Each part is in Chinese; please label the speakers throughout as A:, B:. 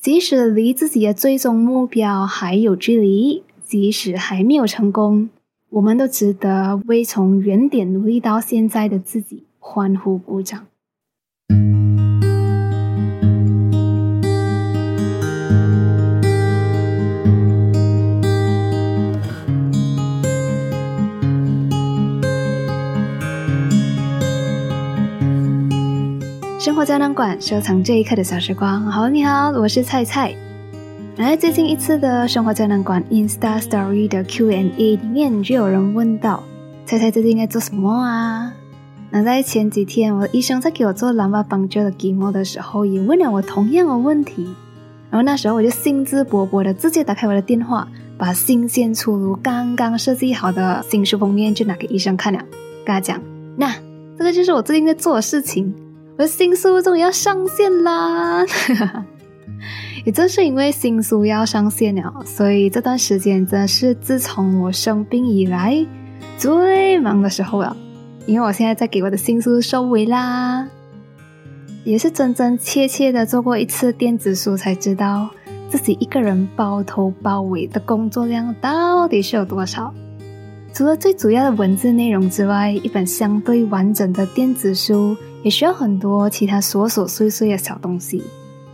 A: 即使离自己的最终目标还有距离，即使还没有成功，我们都值得为从原点努力到现在的自己欢呼鼓掌。活胶囊馆，收藏这一刻的小时光。好，你好，我是菜菜。来，最近一次的生活胶囊馆 Insta Story 的 Q&A 里面，就有人问到：菜菜最近在做什么啊？那在前几天，我的医生在给我做蓝巴邦交的 Gmo 的时候，也问了我同样的问题。然后那时候我就兴致勃勃的直接打开我的电话，把新鲜出炉、刚刚设计好的新书封面就拿给医生看了，跟他讲：那这个就是我最近在做的事情。我的新书终于要上线啦！也正是因为新书要上线了，所以这段时间真的是自从我生病以来最忙的时候了。因为我现在在给我的新书收尾啦，也是真真切切的做过一次电子书，才知道自己一个人包头包尾的工作量到底是有多少。除了最主要的文字内容之外，一本相对完整的电子书。也需要很多其他琐琐碎碎的小东西，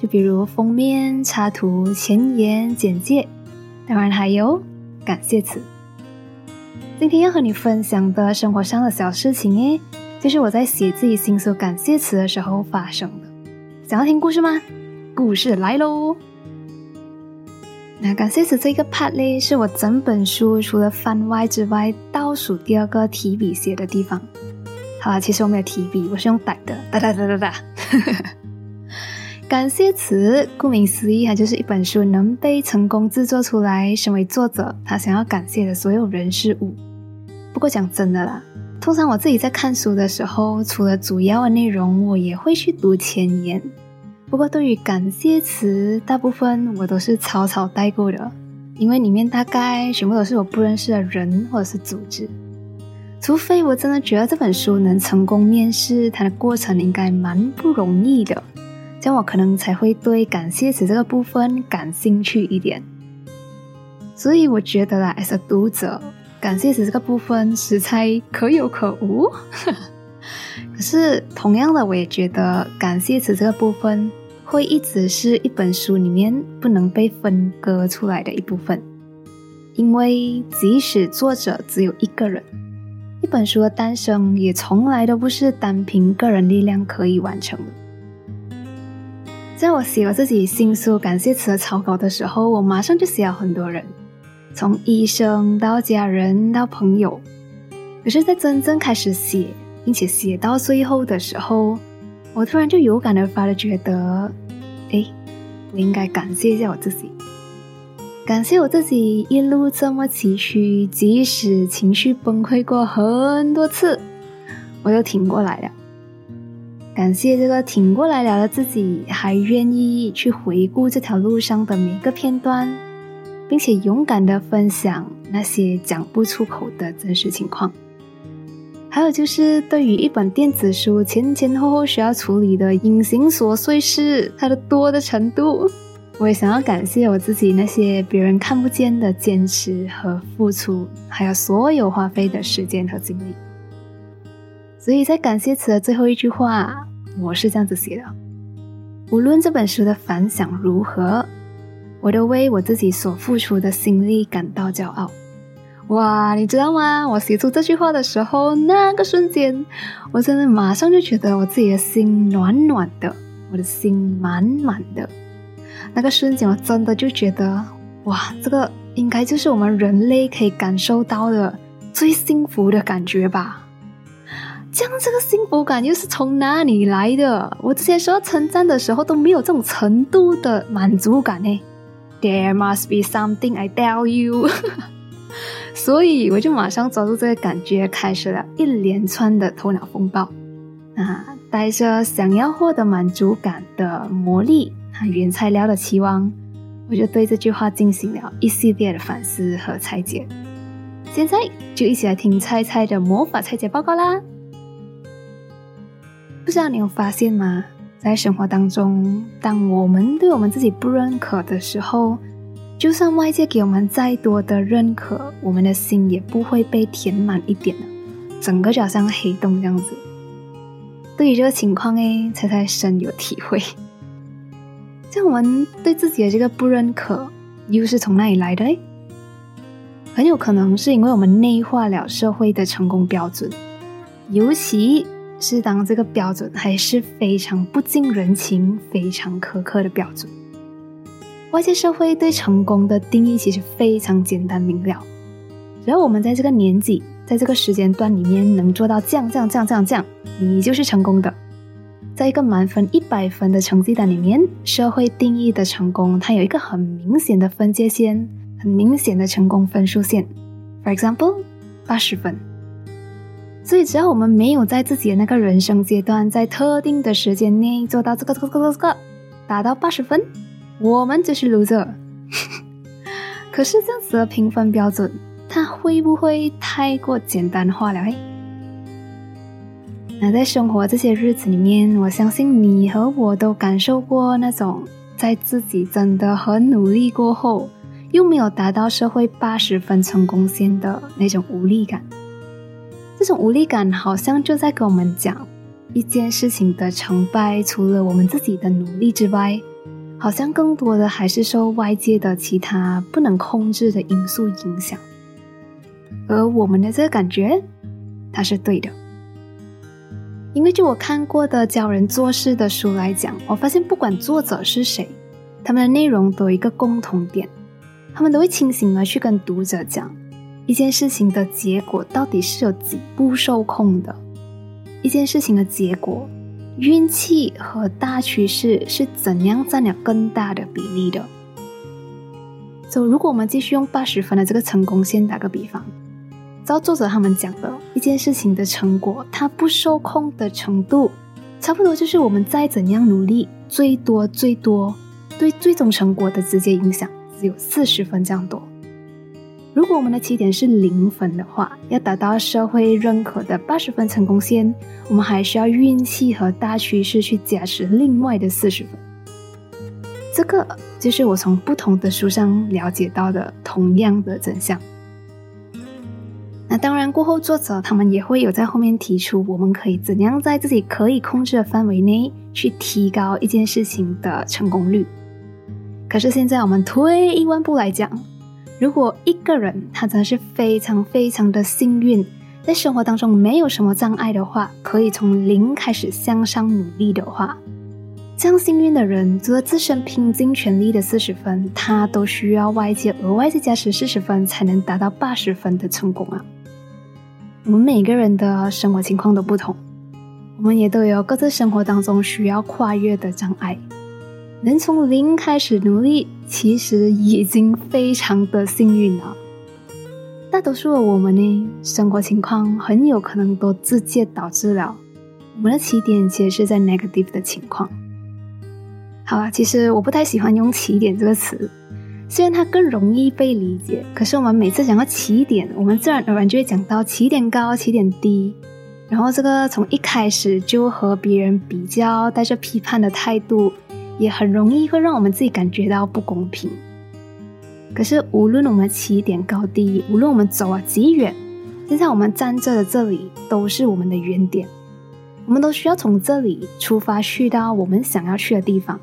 A: 就比如封面、插图、前言、简介，当然还有感谢词。今天要和你分享的生活上的小事情诶，就是我在写自己新书感谢词的时候发生的。想要听故事吗？故事来喽！那感谢词这个 part 呢，是我整本书除了番外之外倒数第二个提笔写的地方。啊，其实我没有提笔，我是用打的，哒哒哒哒哒。感谢词，顾名思义，它就是一本书能被成功制作出来，身为作者他想要感谢的所有人事物。不过讲真的啦，通常我自己在看书的时候，除了主要的内容，我也会去读前言。不过对于感谢词，大部分我都是草草带过的，因为里面大概全部都是我不认识的人或者是组织。除非我真的觉得这本书能成功面试，它的过程应该蛮不容易的，这样我可能才会对感谢词这个部分感兴趣一点。所以我觉得啦，as a 读者，感谢词这个部分实在可有可无。可是同样的，我也觉得感谢词这个部分会一直是一本书里面不能被分割出来的一部分，因为即使作者只有一个人。一本书的诞生也从来都不是单凭个人力量可以完成的。在我写我自己新书感谢词的草稿的时候，我马上就写了很多人，从医生到家人到朋友。可是，在真正开始写，并且写到最后的时候，我突然就有感而发的觉得，哎，我应该感谢一下我自己。感谢我自己一路这么崎岖，即使情绪崩溃过很多次，我又挺过来了。感谢这个挺过来了的自己，还愿意去回顾这条路上的每个片段，并且勇敢的分享那些讲不出口的真实情况。还有就是，对于一本电子书前前后后需要处理的隐形琐碎事，它的多的程度。我也想要感谢我自己那些别人看不见的坚持和付出，还有所有花费的时间和精力。所以在感谢词的最后一句话，我是这样子写的：无论这本书的反响如何，我都为我自己所付出的心力感到骄傲。哇，你知道吗？我写出这句话的时候，那个瞬间，我真的马上就觉得我自己的心暖暖的，我的心满满的。那个瞬间，我真的就觉得，哇，这个应该就是我们人类可以感受到的最幸福的感觉吧？这样，这个幸福感又是从哪里来的？我之前受到称赞的时候都没有这种程度的满足感呢。There must be something I tell you。所以我就马上抓住这个感觉，开始了一连串的头脑风暴。啊，带着想要获得满足感的魔力。原材料的期望，我就对这句话进行了一系列的反思和拆解。现在就一起来听菜菜的魔法拆解报告啦！不知道你有发现吗？在生活当中，当我们对我们自己不认可的时候，就算外界给我们再多的认可，我们的心也不会被填满一点整个就好像黑洞这样子。对于这个情况诶，才才深有体会。像我们对自己的这个不认可，又是从哪里来的嘞？很有可能是因为我们内化了社会的成功标准，尤其是当这个标准还是非常不近人情、非常苛刻的标准。外界社会对成功的定义其实非常简单明了，只要我们在这个年纪、在这个时间段里面能做到这样、这样、这样、这样、这样，你就是成功的。在一个满分一百分的成绩单里面，社会定义的成功，它有一个很明显的分界线。很明显的成功分数线，For example，八十分。所以只要我们没有在自己的那个人生阶段，在特定的时间内做到这个这个这个这个，达到八十分，我们就是 loser。可是这样子的评分标准，它会不会太过简单化了？那在生活这些日子里面，我相信你和我都感受过那种在自己真的很努力过后。又没有达到社会八十分成功线的那种无力感，这种无力感好像就在跟我们讲，一件事情的成败，除了我们自己的努力之外，好像更多的还是受外界的其他不能控制的因素影响。而我们的这个感觉，它是对的，因为就我看过的教人做事的书来讲，我发现不管作者是谁，他们的内容都有一个共同点。他们都会清醒的去跟读者讲，一件事情的结果到底是有几步受控的，一件事情的结果，运气和大趋势是怎样占了更大的比例的。就如果我们继续用八十分的这个成功线打个比方，照作者他们讲的，一件事情的成果，它不受控的程度，差不多就是我们再怎样努力，最多最多对最终成果的直接影响。只有四十分这样多。如果我们的起点是零分的话，要达到社会认可的八十分成功线，我们还需要运气和大趋势去加持另外的四十分。这个就是我从不同的书上了解到的同样的真相。当然，过后作者他们也会有在后面提出，我们可以怎样在自己可以控制的范围内去提高一件事情的成功率。可是现在我们退一万步来讲，如果一个人他真的是非常非常的幸运，在生活当中没有什么障碍的话，可以从零开始向上努力的话，这样幸运的人，除了自身拼尽全力的四十分，他都需要外界额外再加十四十分才能达到八十分的成功啊！我们每个人的生活情况都不同，我们也都有各自生活当中需要跨越的障碍。能从零开始努力，其实已经非常的幸运了。大多数的我们呢，生活情况很有可能都直接导致了我们的起点其实是在 negative 的情况。好了，其实我不太喜欢用起点这个词，虽然它更容易被理解，可是我们每次讲到起点，我们自然而然就会讲到起点高、起点低，然后这个从一开始就和别人比较，带着批判的态度。也很容易会让我们自己感觉到不公平。可是，无论我们起点高低，无论我们走了几远，现在我们站着的这里都是我们的原点。我们都需要从这里出发去到我们想要去的地方。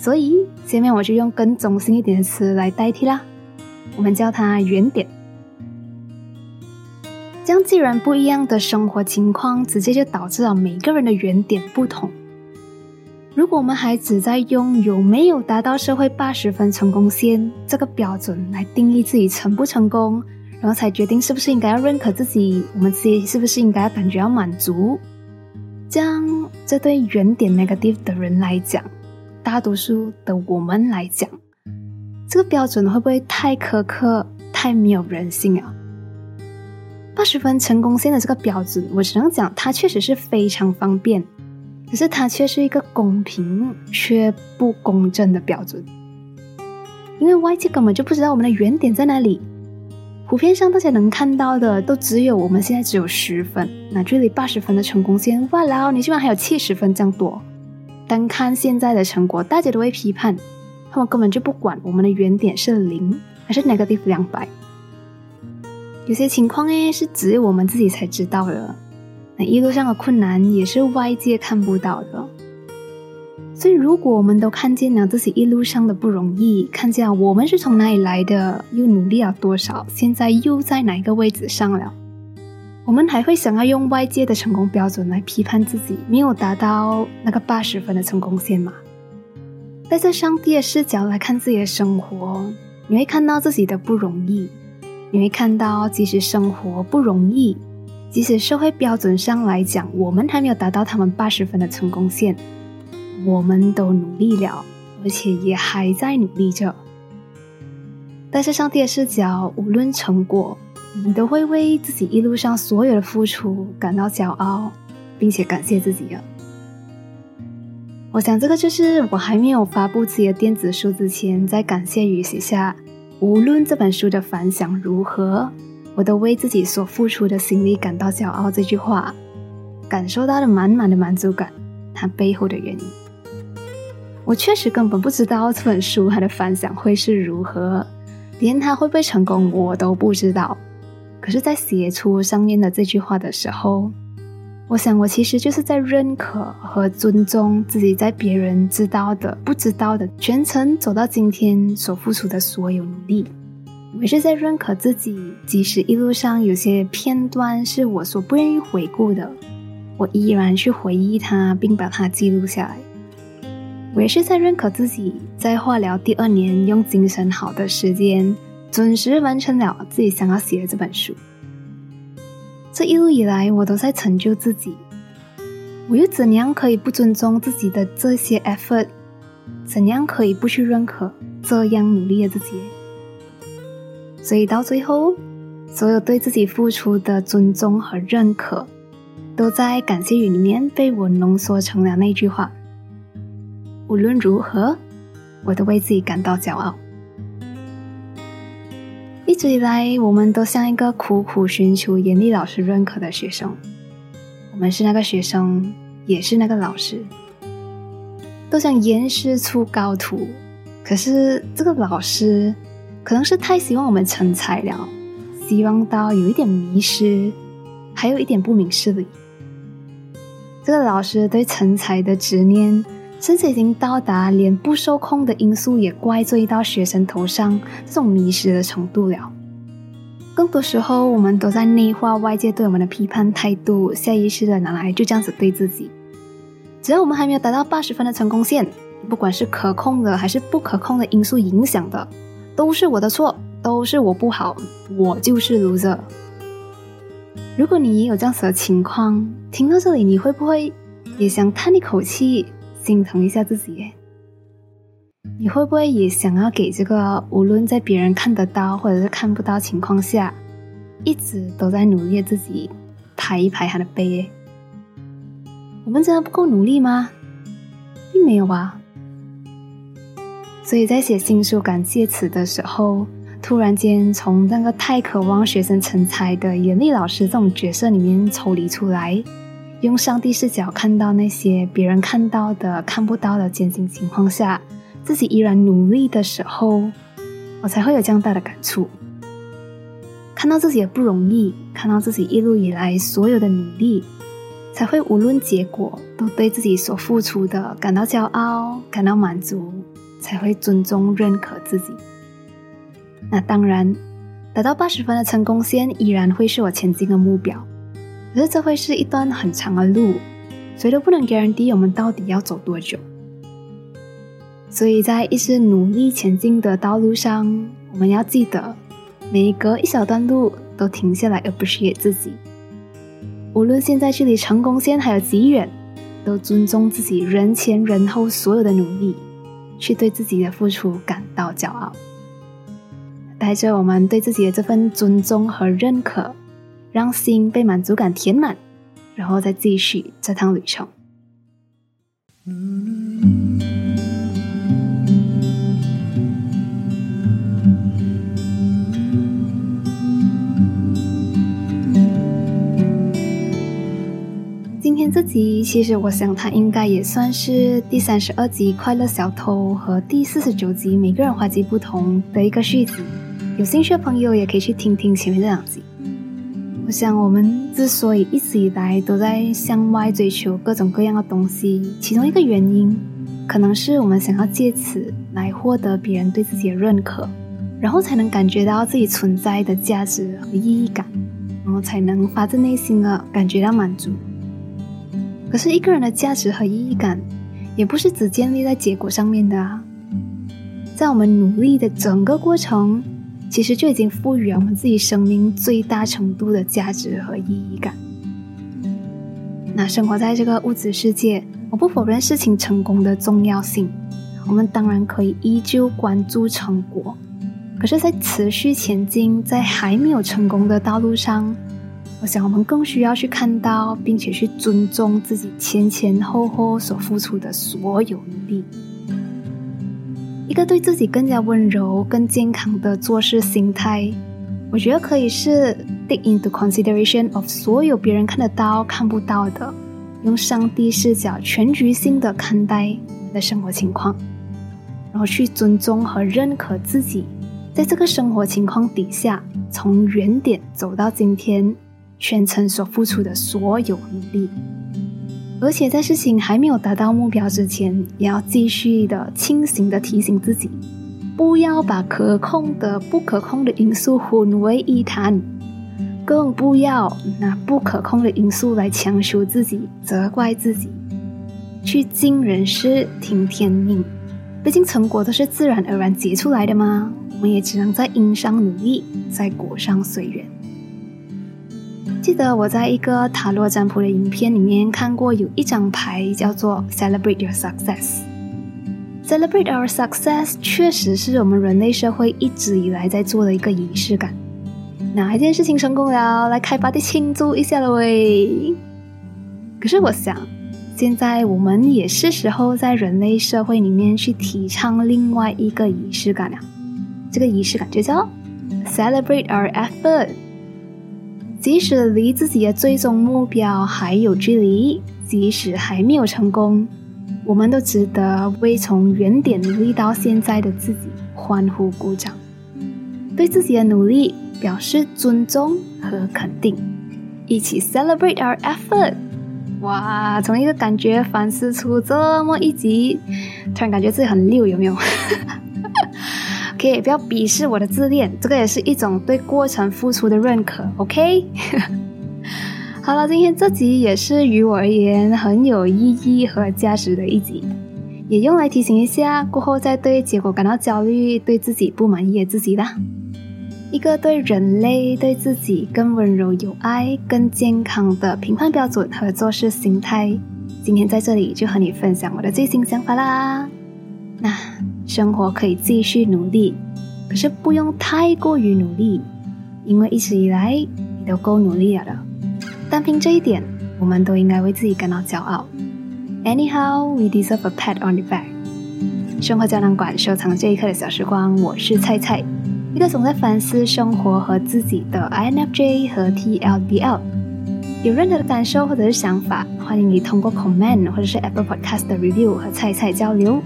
A: 所以，下面我就用更中性一点的词来代替啦。我们叫它原点。这样，既然不一样的生活情况，直接就导致了每个人的原点不同。如果我们还只在用有没有达到社会八十分成功线这个标准来定义自己成不成功，然后才决定是不是应该要认可自己，我们自己是不是应该要感觉要满足，这样这对原点 negative 的人来讲，大多数的我们来讲，这个标准会不会太苛刻、太没有人性啊？八十分成功线的这个标准，我只能讲它确实是非常方便。可是它却是一个公平却不公正的标准，因为外界根本就不知道我们的原点在哪里。图片上大家能看到的都只有我们现在只有十分，那距离八十分的成功线，哇啦，你居然还有七十分这样多，单看现在的成果，大家都会批判，他们根本就不管我们的原点是零还是 negative 两百。有些情况呢，是只有我们自己才知道的。那一路上的困难也是外界看不到的。所以，如果我们都看见了自己一路上的不容易，看见了我们是从哪里来的，又努力了多少，现在又在哪一个位置上了。我们还会想要用外界的成功标准来批判自己没有达到那个八十分的成功线吗？带着上帝的视角来看自己的生活，你会看到自己的不容易，你会看到即使生活不容易，即使社会标准上来讲我们还没有达到他们八十分的成功线，我们都努力了，而且也还在努力着。带着上帝的视角，无论成果。你都会为自己一路上所有的付出感到骄傲，并且感谢自己了。我想这个就是我还没有发布自己的电子书之前，在感谢语写下“无论这本书的反响如何，我都为自己所付出的心力感到骄傲”这句话，感受到了满满的满足感。它背后的原因，我确实根本不知道这本书它的反响会是如何，连它会不会成功我都不知道。可是，在写出上面的这句话的时候，我想，我其实就是在认可和尊重自己在别人知道的、不知道的全程走到今天所付出的所有努力。我是在认可自己，即使一路上有些片段是我所不愿意回顾的，我依然去回忆它，并把它记录下来。我也是在认可自己，在化疗第二年用精神好的时间。准时完成了自己想要写的这本书。这一路以来，我都在成就自己。我又怎样可以不尊重自己的这些 effort？怎样可以不去认可这样努力的自己？所以到最后，所有对自己付出的尊重和认可，都在感谢语里面被我浓缩成了那句话：无论如何，我都为自己感到骄傲。一直以来，我们都像一个苦苦寻求严厉老师认可的学生。我们是那个学生，也是那个老师，都想严师出高徒。可是这个老师可能是太希望我们成才了，希望到有一点迷失，还有一点不明事理。这个老师对成才的执念。甚至已经到达连不受控的因素也怪罪到学生头上这种迷失的程度了。更多时候，我们都在内化外界对我们的批判态度，下意识的拿来就这样子对自己。只要我们还没有达到八十分的成功线，不管是可控的还是不可控的因素影响的，都是我的错，都是我不好，我就是 loser。如果你也有这样子的情况，听到这里，你会不会也想叹一口气？心疼一下自己，你会不会也想要给这个无论在别人看得到或者是看不到情况下，一直都在努力自己，拍一拍他的背？我们真的不够努力吗？并没有吧。所以在写新书感谢词的时候，突然间从那个太渴望学生成才的严厉老师这种角色里面抽离出来。用上帝视角看到那些别人看到的看不到的艰辛情况下，自己依然努力的时候，我才会有这样大的感触。看到自己的不容易，看到自己一路以来所有的努力，才会无论结果都对自己所付出的感到骄傲，感到满足，才会尊重认可自己。那当然，达到八十分的成功线依然会是我前进的目标。可是这会是一段很长的路，谁都不能 guarantee 我们到底要走多久。所以在一直努力前进的道路上，我们要记得，每隔一小段路都停下来 appreciate 自己。无论现在距离成功线还有几远，都尊重自己人前人后所有的努力，去对自己的付出感到骄傲。带着我们对自己的这份尊重和认可。让心被满足感填满，然后再继续这趟旅程。今天这集，其实我想它应该也算是第三十二集《快乐小偷》和第四十九集《每个人花季不同》的一个续集。有兴趣的朋友也可以去听听前面这两集。我想，我们之所以一直以来都在向外追求各种各样的东西，其中一个原因，可能是我们想要借此来获得别人对自己的认可，然后才能感觉到自己存在的价值和意义感，然后才能发自内心的感觉到满足。可是，一个人的价值和意义感，也不是只建立在结果上面的啊，在我们努力的整个过程。其实就已经赋予了我们自己生命最大程度的价值和意义感。那生活在这个物质世界，我不否认事情成功的重要性，我们当然可以依旧关注成果。可是，在持续前进，在还没有成功的道路上，我想我们更需要去看到，并且去尊重自己前前后后所付出的所有努力。一个对自己更加温柔、更健康的做事心态，我觉得可以是 take into consideration of 所有别人看得到、看不到的，用上帝视角全局性的看待我们的生活情况，然后去尊重和认可自己在这个生活情况底下，从原点走到今天，全程所付出的所有努力。而且在事情还没有达到目标之前，也要继续的清醒的提醒自己，不要把可控的不可控的因素混为一谈，更不要拿不可控的因素来强求自己、责怪自己，去尽人事、听天命。毕竟成果都是自然而然结出来的嘛，我们也只能在因上努力，在果上随缘。记得我在一个塔罗占卜的影片里面看过，有一张牌叫做 “Celebrate Your Success”。Celebrate our success 确实是我们人类社会一直以来在做的一个仪式感。哪一件事情成功了，来开 party 庆祝一下了喂！可是我想，现在我们也是时候在人类社会里面去提倡另外一个仪式感了。这个仪式感就叫 “Celebrate our effort”。即使离自己的最终目标还有距离，即使还没有成功，我们都值得为从原点努力到现在的自己欢呼鼓掌，对自己的努力表示尊重和肯定，一起 celebrate our effort。哇，从一个感觉反思出这么一集，突然感觉自己很溜，有没有？可以不要鄙视我的自恋，这个也是一种对过程付出的认可。OK，好了，今天这集也是于我而言很有意义和价值的一集，也用来提醒一下过后再对结果感到焦虑、对自己不满意的自己啦。一个对人类、对自己更温柔、有爱、更健康的评判标准和做事心态，今天在这里就和你分享我的最新想法啦。那。生活可以继续努力，可是不用太过于努力，因为一直以来你都够努力了的。单凭这一点，我们都应该为自己感到骄傲。Anyhow, we deserve a pat on the back。生活胶囊馆收藏这一刻的小时光，我是菜菜，一个总在反思生活和自己的 INFJ 和 TLBL。有任何的感受或者是想法，欢迎你通过 comment 或者是 Apple Podcast 的 review 和菜菜交流。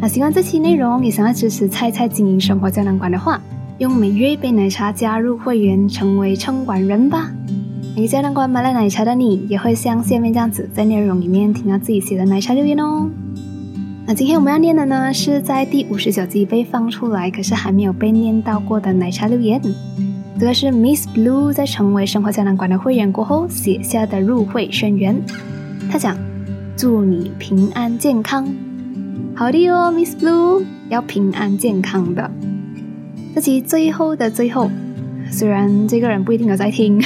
A: 那喜欢这期内容，也想要支持菜菜经营生活胶囊馆的话，用每月一杯奶茶加入会员，成为称管人吧。每个胶囊馆买了奶茶的你，也会像下面这样子，在内容里面听到自己写的奶茶留言哦。那今天我们要念的呢，是在第五十九集被放出来，可是还没有被念到过的奶茶留言。这个是 Miss Blue 在成为生活胶囊馆的会员过后写下的入会宣言。他讲：祝你平安健康。好的哦，Miss Blue，要平安健康的。这期最后的最后，虽然这个人不一定有在听，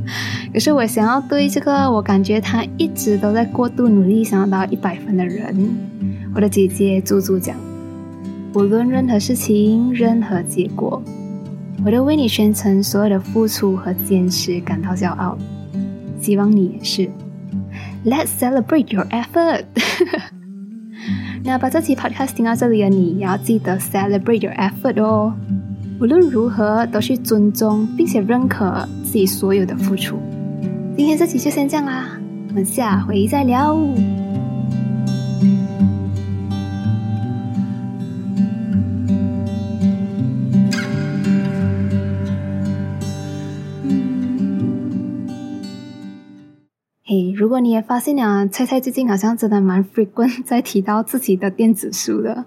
A: 可是我想要对这个我感觉他一直都在过度努力想要达到一百分的人，我的姐姐猪猪讲：无论任何事情、任何结果，我都为你全程所有的付出和坚持感到骄傲。希望你也是。Let's celebrate your effort。那把这期 podcast 听到这里的你，也要记得 celebrate your effort 哦。无论如何，都去尊重并且认可自己所有的付出。今天这期就先这样啦，我们下回再聊。如果你也发现了，猜猜最近好像真的蛮 frequent 在提到自己的电子书的。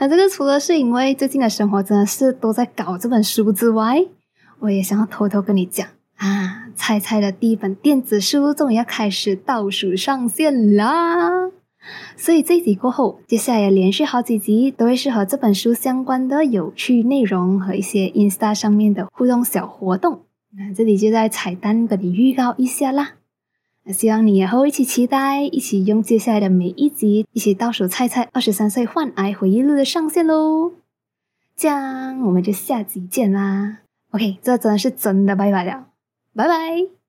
A: 那这个除了是因为最近的生活真的是都在搞这本书之外，我也想要偷偷跟你讲啊，猜猜的第一本电子书终于要开始倒数上线啦！所以这集过后，接下来连续好几集都会是和这本书相关的有趣内容和一些 Insta 上面的互动小活动。那这里就在彩蛋跟你预告一下啦。希望你也和我一起期待，一起用接下来的每一集，一起倒数猜猜二十三岁患癌回忆录的上线喽！这样我们就下集见啦。OK，这真的是真的拜拜了，拜拜。